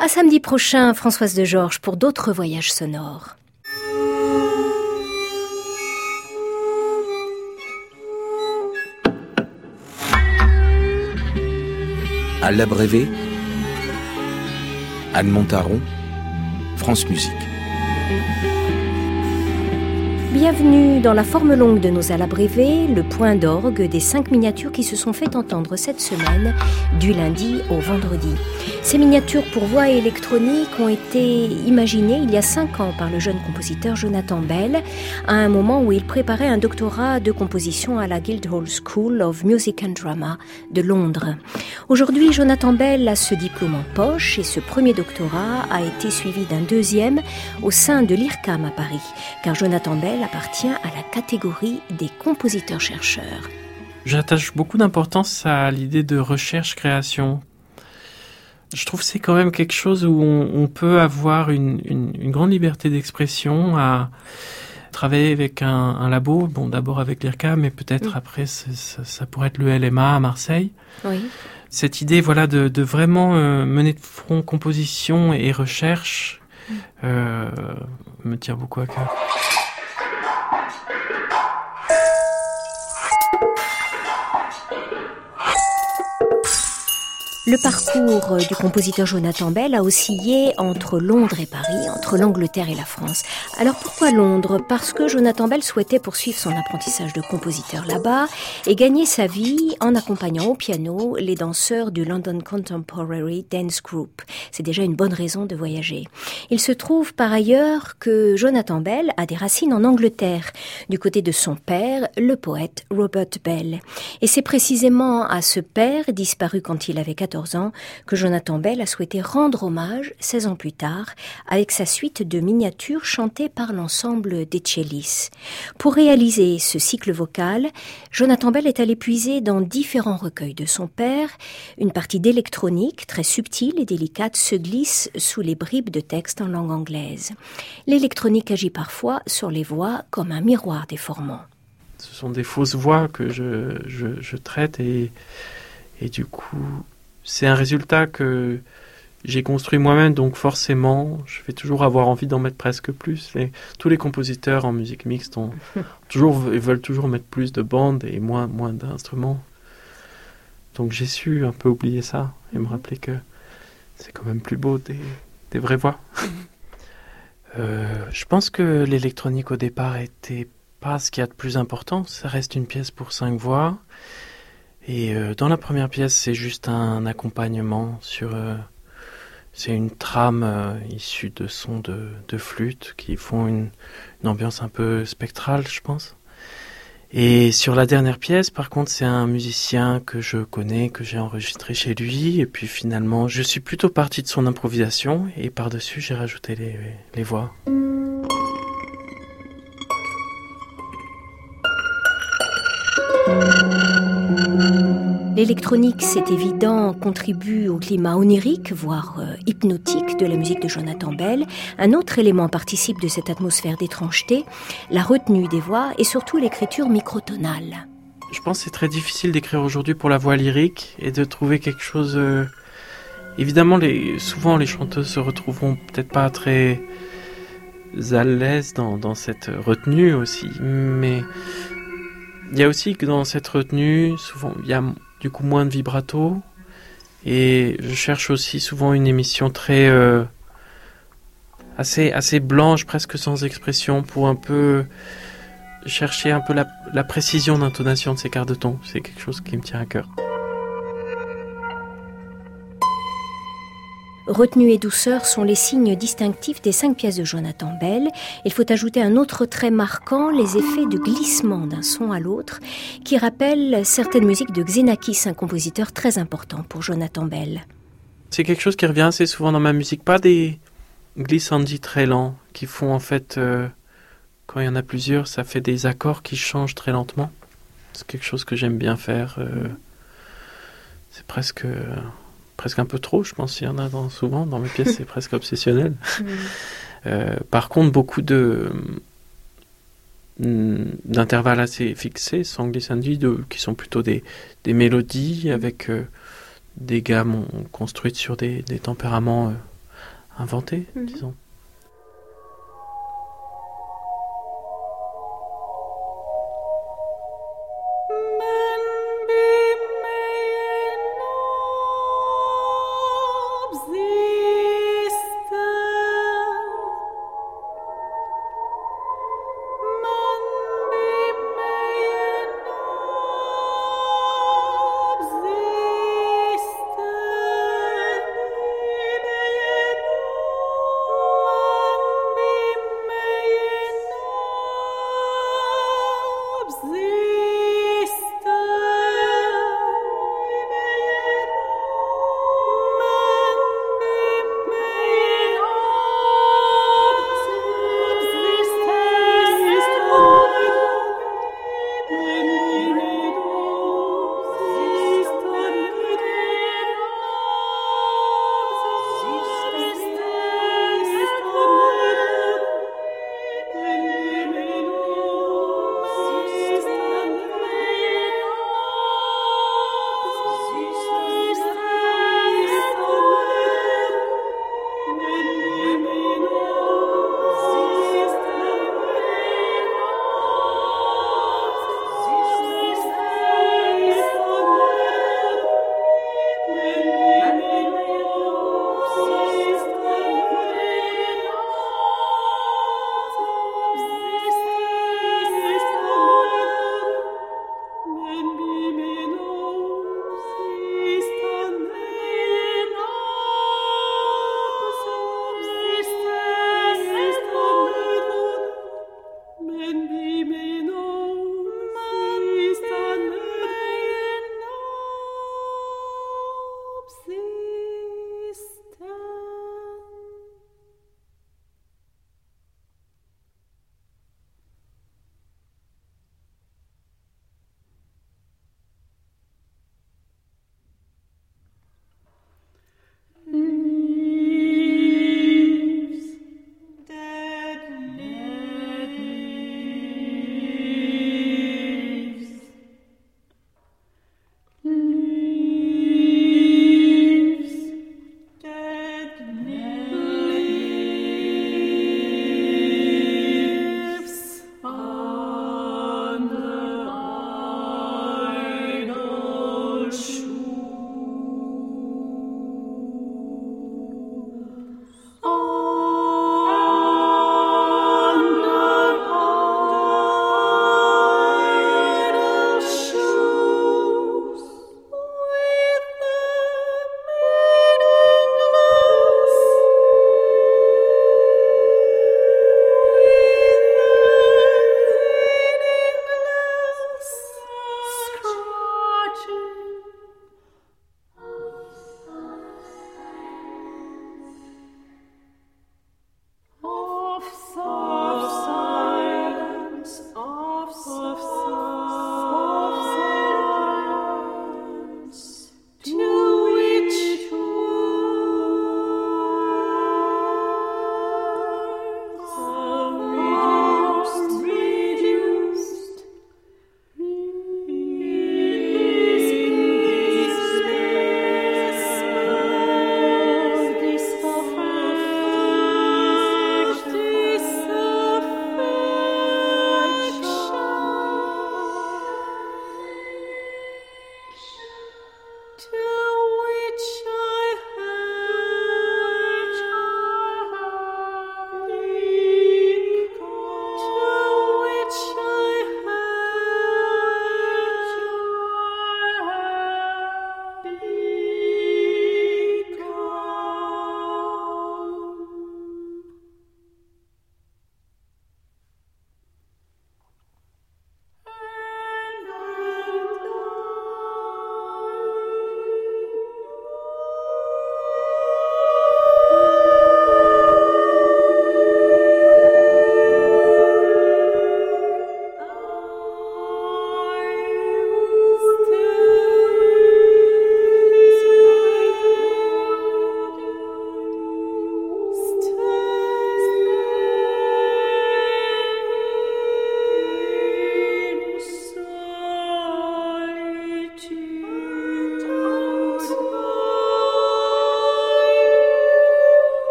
À samedi prochain, Françoise de Georges, pour d'autres voyages sonores. À l'abrévé, Anne Montaron, France Musique. Bienvenue dans la forme longue de nos alabrévés, le point d'orgue des cinq miniatures qui se sont fait entendre cette semaine, du lundi au vendredi. Ces miniatures pour voix électronique ont été imaginées il y a cinq ans par le jeune compositeur Jonathan Bell, à un moment où il préparait un doctorat de composition à la Guildhall School of Music and Drama de Londres. Aujourd'hui, Jonathan Bell a ce diplôme en poche et ce premier doctorat a été suivi d'un deuxième au sein de l'IRCAM à Paris, car Jonathan Bell appartient à la catégorie des compositeurs-chercheurs. J'attache beaucoup d'importance à l'idée de recherche-création. Je trouve que c'est quand même quelque chose où on, peut avoir une, grande liberté d'expression à travailler avec un, labo, bon d'abord avec l'IRCAM, mais peut-être après ça, pourrait être le LMA à Marseille. Oui. Cette idée voilà de, vraiment euh, mener de front composition et recherche mm. euh, me tient beaucoup à cœur. Le parcours du compositeur Jonathan Bell a oscillé entre Londres et Paris, entre l'Angleterre et la France. Alors pourquoi Londres? Parce que Jonathan Bell souhaitait poursuivre son apprentissage de compositeur là-bas et gagner sa vie en accompagnant au piano les danseurs du London Contemporary Dance Group. C'est déjà une bonne raison de voyager. Il se trouve par ailleurs que Jonathan Bell a des racines en Angleterre, du côté de son père, le poète Robert Bell. Et c'est précisément à ce père, disparu quand il avait 14 ans que Jonathan Bell a souhaité rendre hommage 16 ans plus tard avec sa suite de miniatures chantées par l'ensemble des Cellis. Pour réaliser ce cycle vocal, Jonathan Bell est allé puiser dans différents recueils de son père. Une partie d'électronique très subtile et délicate se glisse sous les bribes de texte en langue anglaise. L'électronique agit parfois sur les voix comme un miroir déformant. Ce sont des fausses voix que je, je traite et, et du coup, c'est un résultat que j'ai construit moi-même, donc forcément, je vais toujours avoir envie d'en mettre presque plus. Tous les compositeurs en musique mixte ont toujours, ils veulent toujours mettre plus de bandes et moins, moins d'instruments. Donc j'ai su un peu oublier ça et me mhm. rappeler que c'est quand même plus beau des, des vraies voix. euh, je pense que l'électronique au départ était pas ce qu'il y a de plus important. Ça reste une pièce pour cinq voix. Et euh, dans la première pièce, c'est juste un accompagnement sur. Euh, c'est une trame euh, issue de sons de, de, flûte qui font une, une, ambiance un peu spectrale, je pense. Et sur la dernière pièce, par contre, c'est un musicien que je connais, que j'ai enregistré chez lui. Et puis finalement, je suis plutôt parti de son improvisation et par-dessus, j'ai rajouté les, les voix. L'électronique, c'est évident, contribue au climat onirique, voire euh, hypnotique de la musique de Jonathan Bell. Un autre élément participe de cette atmosphère d'étrangeté, la retenue des voix et surtout l'écriture microtonale. Je pense que c'est très difficile d'écrire aujourd'hui pour la voix lyrique et de trouver quelque chose... Euh, évidemment, souvent les chanteuses se retrouveront peut-être pas très à l'aise dans cette retenue aussi, mais il y a aussi que dans cette retenue, souvent, il y a du coup moins de vibrato. Et je cherche aussi souvent une émission très euh, assez blanche, presque sans expression, pour un peu chercher un peu la, la précision d'intonation de ces quarts de ton. C'est quelque chose qui me tient à cœur. Retenue et douceur sont les signes distinctifs des cinq pièces de Jonathan Bell. Il faut ajouter un autre trait marquant, les effets de glissement d'un son à l'autre, qui rappellent certaines musiques de Xenakis, un compositeur très important pour Jonathan Bell. C'est quelque chose qui revient assez souvent dans ma musique, pas des glissandis très lents, qui font en fait, euh, quand il y en a plusieurs, ça fait des accords qui changent très lentement. C'est quelque chose que j'aime bien faire. Euh, c'est presque presque un peu trop, je pense. Il y en a dans, souvent dans mes pièces, c'est presque obsessionnel. Euh, par contre, beaucoup de mm, d'intervalles assez fixés, sans glissandi, de, qui sont plutôt des, des mélodies avec euh, des gammes construites sur des, des tempéraments euh, inventé, Mhm. disons.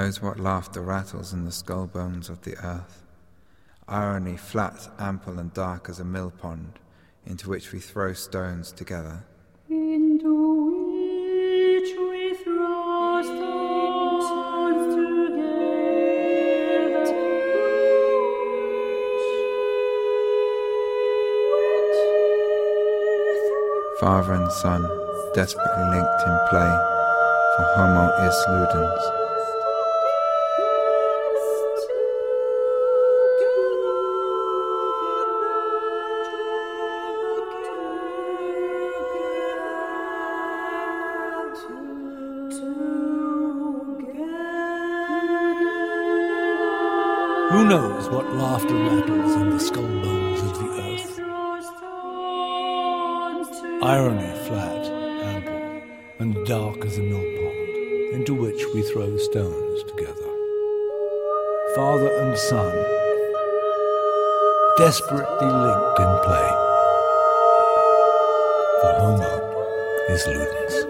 Knows what laughter rattles in the skull bones of the earth? Irony flat, ample, and dark as a mill pond, into which we throw stones together. Into which we throw stones together. Father and son, desperately linked in play, for homo is ludens. Knows what laughter rattles in the skull bones of the earth? Irony flat, ample, and dark as a mill pond, into which we throw stones together. Father and son, desperately linked in play. For Homo is Ludens.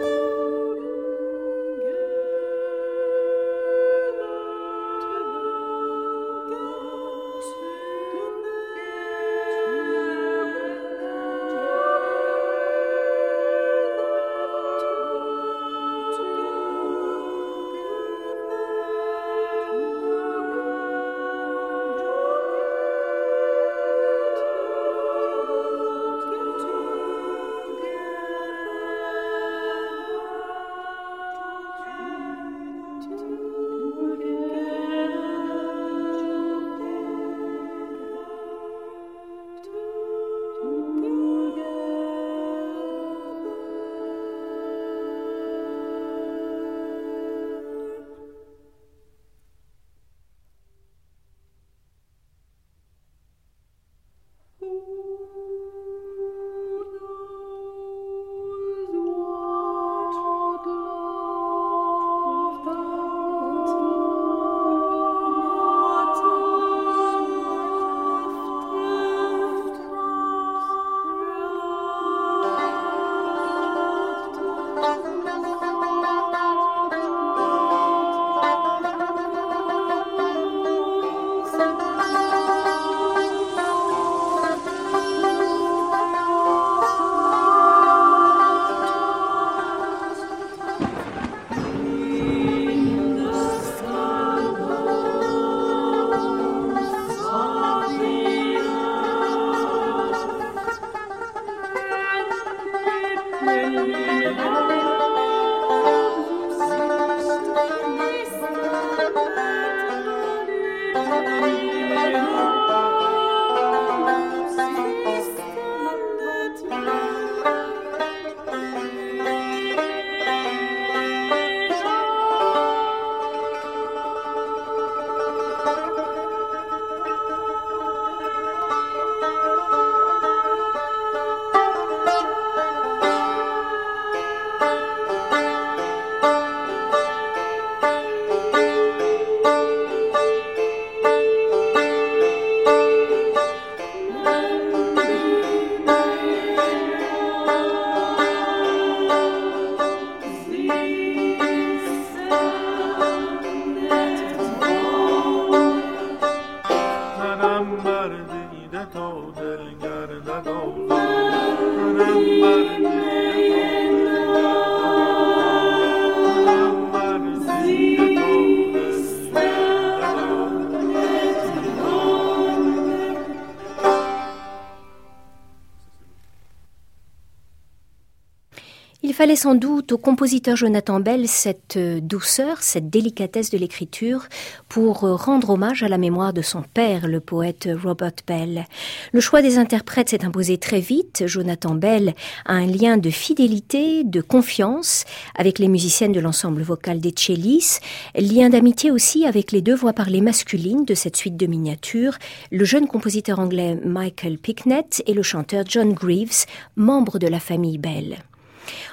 Fallait sans doute au compositeur Jonathan Bell cette euh, douceur, cette délicatesse de l'écriture pour euh, rendre hommage à la mémoire de son père, le poète Robert Bell. Le choix des interprètes s'est imposé très vite. Jonathan Bell a un lien de fidélité, de confiance avec les musiciennes de l'ensemble vocal des Cellis, lien d'amitié aussi avec les deux voix parlées masculines de cette suite de miniatures, le jeune compositeur anglais Michael Picknett et le chanteur John Greaves, membre de la famille Bell.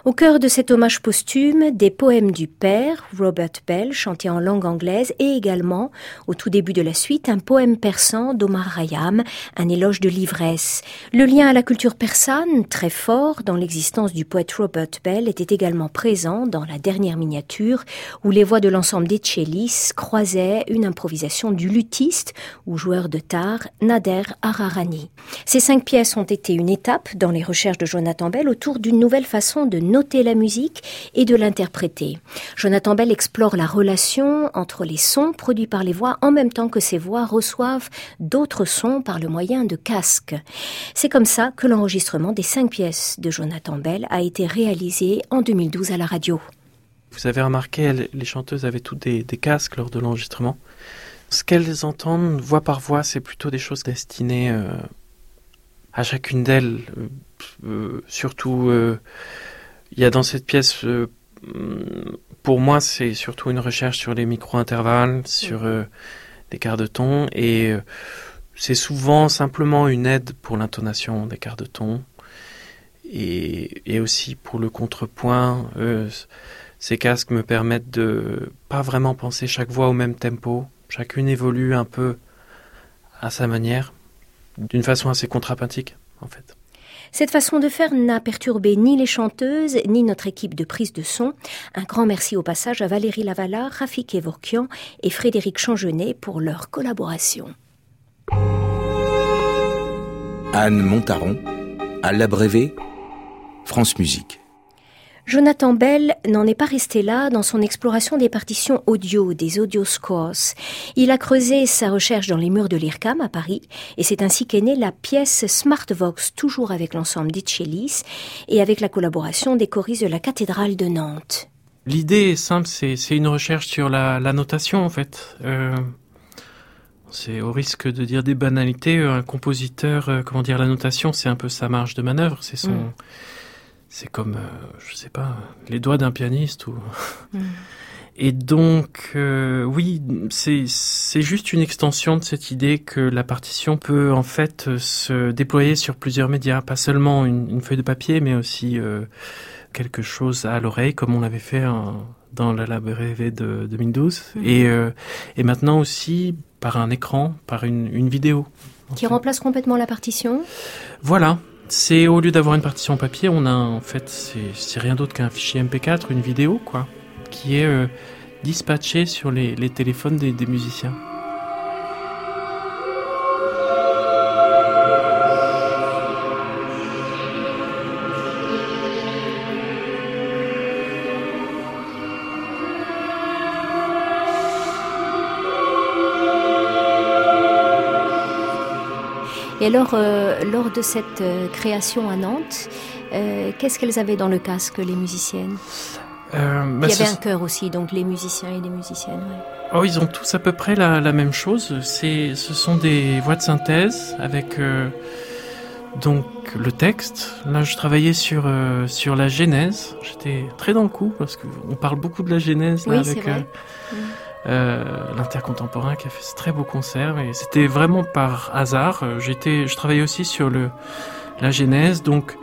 Au cœur de cet hommage posthume, des poèmes du père, Robert Bell, chantés en langue anglaise, et également, au tout début de la suite, un poème persan d'Omar Khayyam, un éloge de l'ivresse. Le lien à la culture persane, très fort dans l'existence du poète Robert Bell, était également présent dans la dernière miniature, où les voix de l'ensemble des Chelis croisaient une improvisation du luthiste ou joueur de tar, Nader Ararani. Ces cinq pièces ont été une étape dans les recherches de Jonathan Bell autour d'une nouvelle façon de noter la musique et de l'interpréter. Jonathan Bell explore la relation entre les sons produits par les voix en même temps que ces voix reçoivent d'autres sons par le moyen de casques. C'est comme ça que l'enregistrement des cinq pièces de Jonathan Bell a été réalisé en 2012 à la radio. Vous avez remarqué, les chanteuses avaient toutes des, casques lors de l'enregistrement. Ce qu'elles entendent voix par voix, c'est plutôt des choses destinées euh, à chacune d'elles. Euh, euh, surtout il y a dans cette pièce, euh, pour moi, c'est surtout une recherche sur les micro-intervalles, sur euh, les quarts de ton, et euh, c'est souvent simplement une aide pour l'intonation des quarts de ton, et, et aussi pour le contrepoint. ces casques me permettent de pas vraiment penser chaque voix au même tempo. Chacune évolue un peu à sa manière, d'une façon assez contrapuntique, en fait. Cette façon de faire n'a perturbé ni les chanteuses, ni notre équipe de prise de son. Un grand merci au passage à Valérie Lavala, Rafik Evorkian et Frédéric Changenet pour leur collaboration. Anne Montaron, à l'abrévé, France Musique. Jonathan Bell n'en est pas resté là dans son exploration des partitions audio, des audio scores. Il a creusé sa recherche dans les murs de l'IRCAM à Paris et c'est ainsi qu'est née la pièce Smartvox, toujours avec l'ensemble d'Itchelis et avec la collaboration des choristes de la cathédrale de Nantes. L'idée est simple, c'est une recherche sur la, notation en fait. Euh, c'est au risque de dire des banalités, un compositeur, euh, comment dire, la notation, c'est un peu sa marge de manœuvre, c'est son... Mm c'est comme, euh, je sais pas, les doigts d'un pianiste ou. Mm. Et donc, euh, oui, c'est juste une extension de cette idée que la partition peut en fait se déployer sur plusieurs médias, pas seulement une, feuille de papier, mais aussi euh, quelque chose à l'oreille, comme on l'avait fait dans la Lab rêvé de 2012, mm. et et maintenant aussi par un écran, par une, une vidéo. Qui remplace complètement la partition? Voilà, c'est au lieu d'avoir une partition papier, on a en fait c'est rien d'autre qu'un fichier MP4, une vidéo quoi, qui est euh, dispatché sur les, téléphones des musiciens. Et alors, euh, lors de cette euh, création à Nantes, euh, qu'est-ce qu'elles avaient dans le casque, les musiciennes? Bah, Il y avait un chœur aussi, donc les musiciens et les musiciennes. Oh, ils ont tous à peu près la, même chose. C'est, ce sont des voix de synthèse avec donc le texte. Là, je travaillais sur sur la genèse. J'étais très dans le coup parce qu'on parle beaucoup de la genèse là, oui, avec. Vrai. Mm. Euh, l'intercontemporain qui a fait ce très beau concert et c'était vraiment par hasard. Euh, j'étais, je travaillais aussi sur le la genèse, donc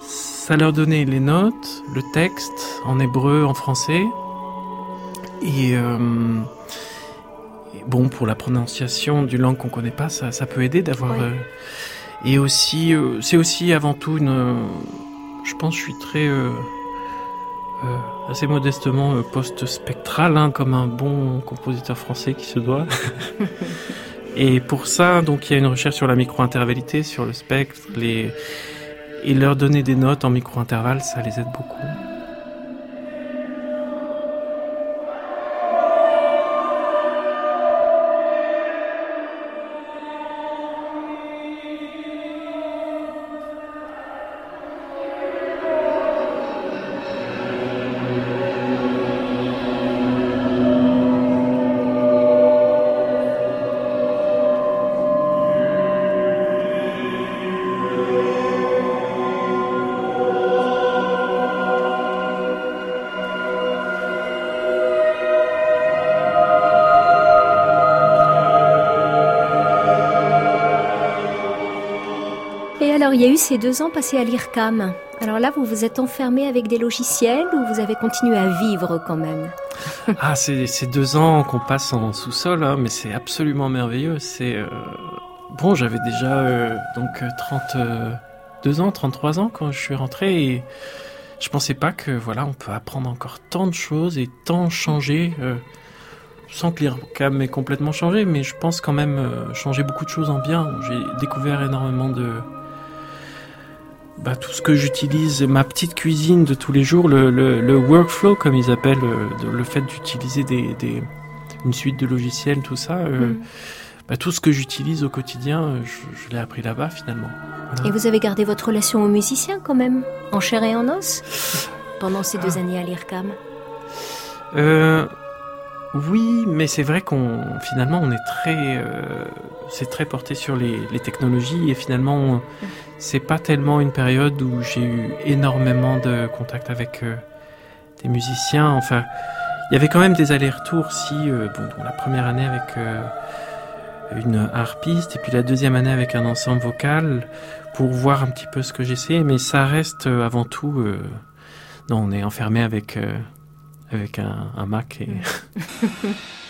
ça leur donnait les notes, le texte en hébreu, en français et, euh, bon pour la prononciation d'une langue qu'on connaît pas, ça, ça peut aider d'avoir et aussi c'est aussi avant tout une, je pense, je suis très euh, assez modestement euh, post-spectral, hein, comme un bon compositeur français qui se doit. Et pour ça, donc, il y a une recherche sur la micro-intervallité, sur le spectre, les... et leur donner des notes en micro-intervalle, ça les aide beaucoup. Il y a eu ces deux ans passés à l'IRCAM, Alors là, vous vous êtes enfermé avec des logiciels ou vous avez continué à vivre quand même? Ah, c'est deux ans qu'on passe en sous-sol, hein, mais c'est absolument merveilleux. C'est euh, bon, j'avais déjà euh, donc euh, 32 ans, 33 ans quand je suis rentré et je pensais pas que voilà, on peut apprendre encore tant de choses et tant changer. euh, sans que l'IRCAM ait complètement changé, mais je pense quand même euh, changer beaucoup de choses en bien. J'ai découvert énormément de, bah, tout ce que j'utilise, ma petite cuisine de tous les jours, le, le, le workflow comme ils appellent, euh, le fait d'utiliser des, des, une suite de logiciels, tout ça, euh, Mm. bah, tout ce que j'utilise au quotidien, euh, je, je l'ai appris là-bas finalement. Voilà. Et vous avez gardé votre relation aux musiciens quand même, en chair et en os, pendant ces deux années à l'IRCAM? Euh, oui, mais c'est vrai qu'on finalement on est très, euh, c'est très porté sur les, les technologies et finalement c'est pas tellement une période où j'ai eu énormément de contact avec euh, des musiciens. Enfin, il y avait quand même des allers-retours. Si euh, bon, la première année avec euh, une harpiste et puis la deuxième année avec un ensemble vocal pour voir un petit peu ce que j'essayais, mais ça reste euh, avant tout. euh, non, on est enfermé avec avec un, un Mac et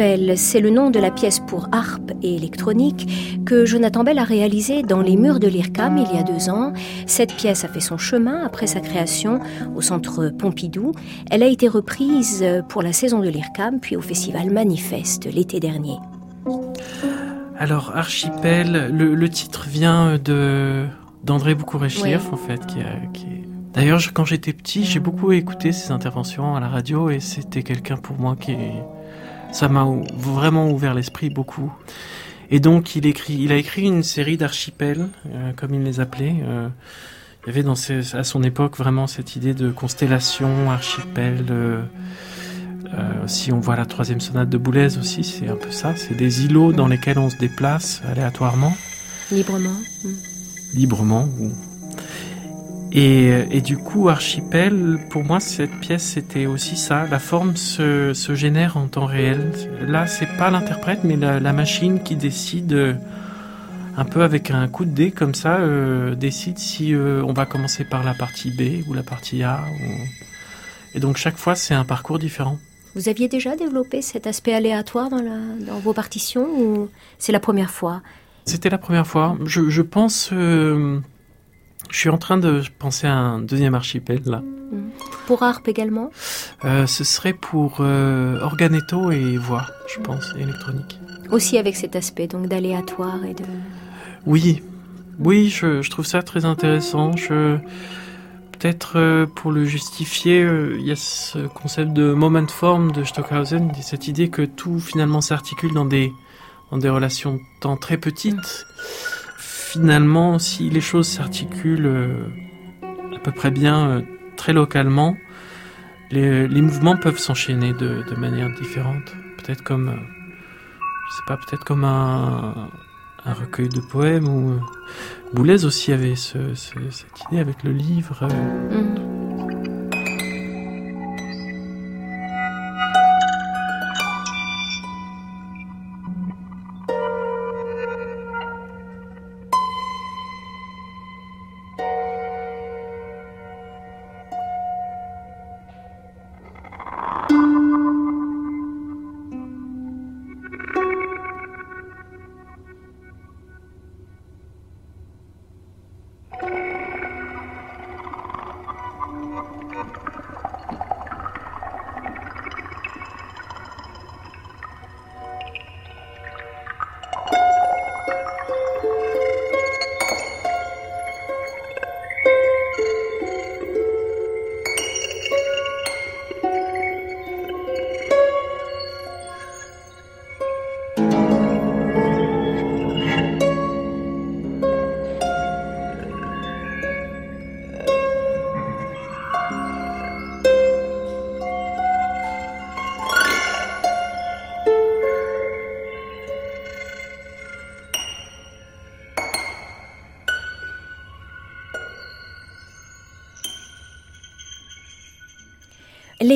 Archipel, c'est le nom de la pièce pour harpe et électronique que Jonathan Bell a réalisée dans les murs de l'IRCAM il y a deux ans. Cette pièce a fait son chemin après sa création au centre Pompidou. Elle a été reprise pour la saison de l'IRCAM puis au festival Manifeste l'été dernier. Alors, Archipel, le, le titre vient de d'André Boukourechief, Oui. en fait, qui, a- qui est... D'ailleurs, quand j'étais petit, j'ai beaucoup écouté ses interventions à la radio et c'était quelqu'un pour moi qui... Ça m'a vraiment ouvert l'esprit beaucoup. Et donc, il, écrit, il a écrit une série d'archipels, euh, comme il les appelait. euh, il y avait dans ses- à son époque vraiment cette idée de constellation, archipel. euh, euh, si on voit la troisième sonate de Boulez aussi, c'est un peu ça. C'est des îlots dans lesquels on se déplace aléatoirement, Librement. Mm. librement. ou- Et, euh, et du coup, Archipel, pour moi, cette pièce, c'était aussi ça. La forme se, se génère en temps réel. Là, c'est pas l'interprète, mais la, la machine qui décide, euh, un peu avec un coup de dé comme ça, euh, décide si euh, on va commencer par la partie B ou la partie A. ou- Et donc, chaque fois, c'est un parcours différent. Vous aviez déjà développé cet aspect aléatoire dans, la, dans vos partitions ou c'est la première fois? C'était la première fois. Je, je pense. Je suis en train de penser à un deuxième archipel là. Pour harpe également Euh, ce serait pour euh, organetto et voix, je pense, électronique. Aussi avec cet aspect donc d'aléatoire et de... Oui, oui, je, je trouve ça très intéressant. Je peut-être euh, pour le justifier, il y a ce concept de moment form de Stockhausen, cette idée que tout finalement s'articule dans des dans des relations de temps très petites. Finalement, si les choses s'articulent euh, à peu près bien, euh, très localement, les, les mouvements peuvent s'enchaîner de, de manière différente. Peut-être comme, euh, je sais pas, peut-être comme un, un recueil de poèmes ou Boulez aussi avait ce- ce- cette idée avec le livre. euh,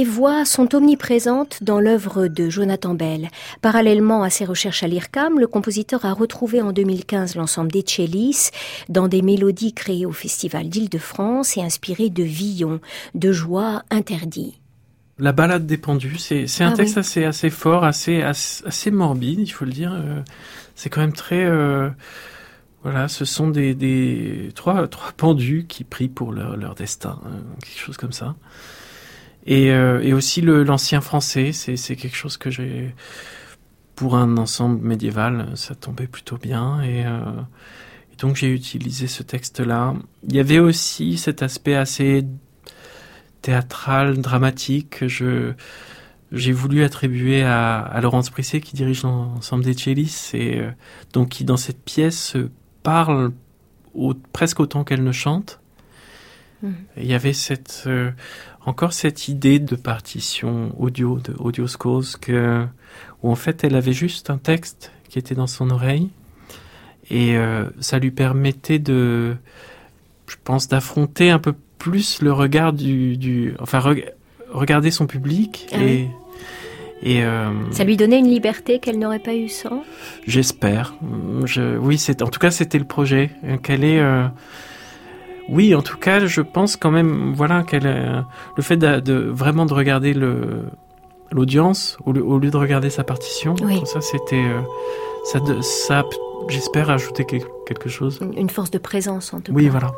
Voix sont omniprésentes dans l'œuvre de Jonathan Bell. Parallèlement à ses recherches à l'IRCAM, le compositeur a retrouvé en 2015 l'ensemble des Cellis dans des mélodies créées au Festival d'Île-de-France et inspirées de Villon, de joie interdit. La balade des pendus, c'est un Ah texte oui. assez assez fort, assez, assez assez morbide, il faut le dire. Euh, C'est quand même très euh, voilà, ce sont des, des trois trois pendus qui prient pour leur leur destin, euh, quelque chose comme ça. Et euh, et aussi l'ancien français, c'est quelque chose que j'ai pour un ensemble médiéval, ça tombait plutôt bien et euh, et donc j'ai utilisé ce texte-là. Il y avait aussi cet aspect assez théâtral, dramatique que je j'ai voulu attribuer à, à Laurence Brisset qui dirige l'ensemble des Cellis et euh, donc qui dans cette pièce parle au- presque autant qu'elle ne chante. Et Il y avait cette euh, encore cette idée de partition audio de audio scores que où en fait elle avait juste un texte qui était dans son oreille et euh, ça lui permettait de je pense d'affronter un peu plus le regard du, du enfin reg- regarder son public Ah et et euh, Ça lui donnait une liberté qu'elle n'aurait pas eu sans? J'espère. Je, oui, c'est en tout cas c'était le projet. Euh, Qu'elle est. euh, oui, en tout cas, je pense quand même, voilà, qu'elle, euh, le fait de, de- vraiment de regarder le l'audience au, lieu- au lieu de regarder sa partition, Oui. ça c'était, euh, ça, de- ça, j'espère ajouter quel- quelque chose. Une- force de présence en tout Oui, cas. voilà.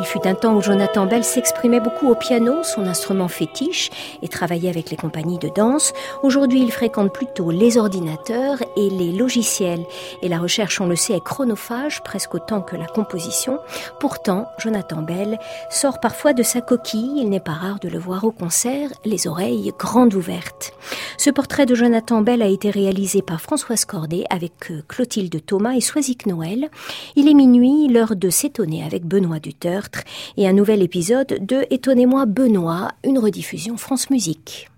Il fut un temps où Jonathan Bell s'exprimait beaucoup au piano, son instrument fétiche, et travaillait avec les compagnies de danse. Aujourd'hui, il fréquente plutôt les ordinateurs et les logiciels. Et la recherche, on le sait, est chronophage, presque autant que la composition. Pourtant, Jonathan Bell sort parfois de sa coquille. Il n'est pas rare de le voir au concert, les oreilles grandes ouvertes. Ce portrait de Jonathan Bell a été réalisé par Françoise Cordet avec euh, Clotilde Thomas et Soisic Noël. Il est minuit, l'heure de s'étonner avec Benoît Dutertre et un nouvel épisode de Étonnez-moi Benoît, une rediffusion France Musique.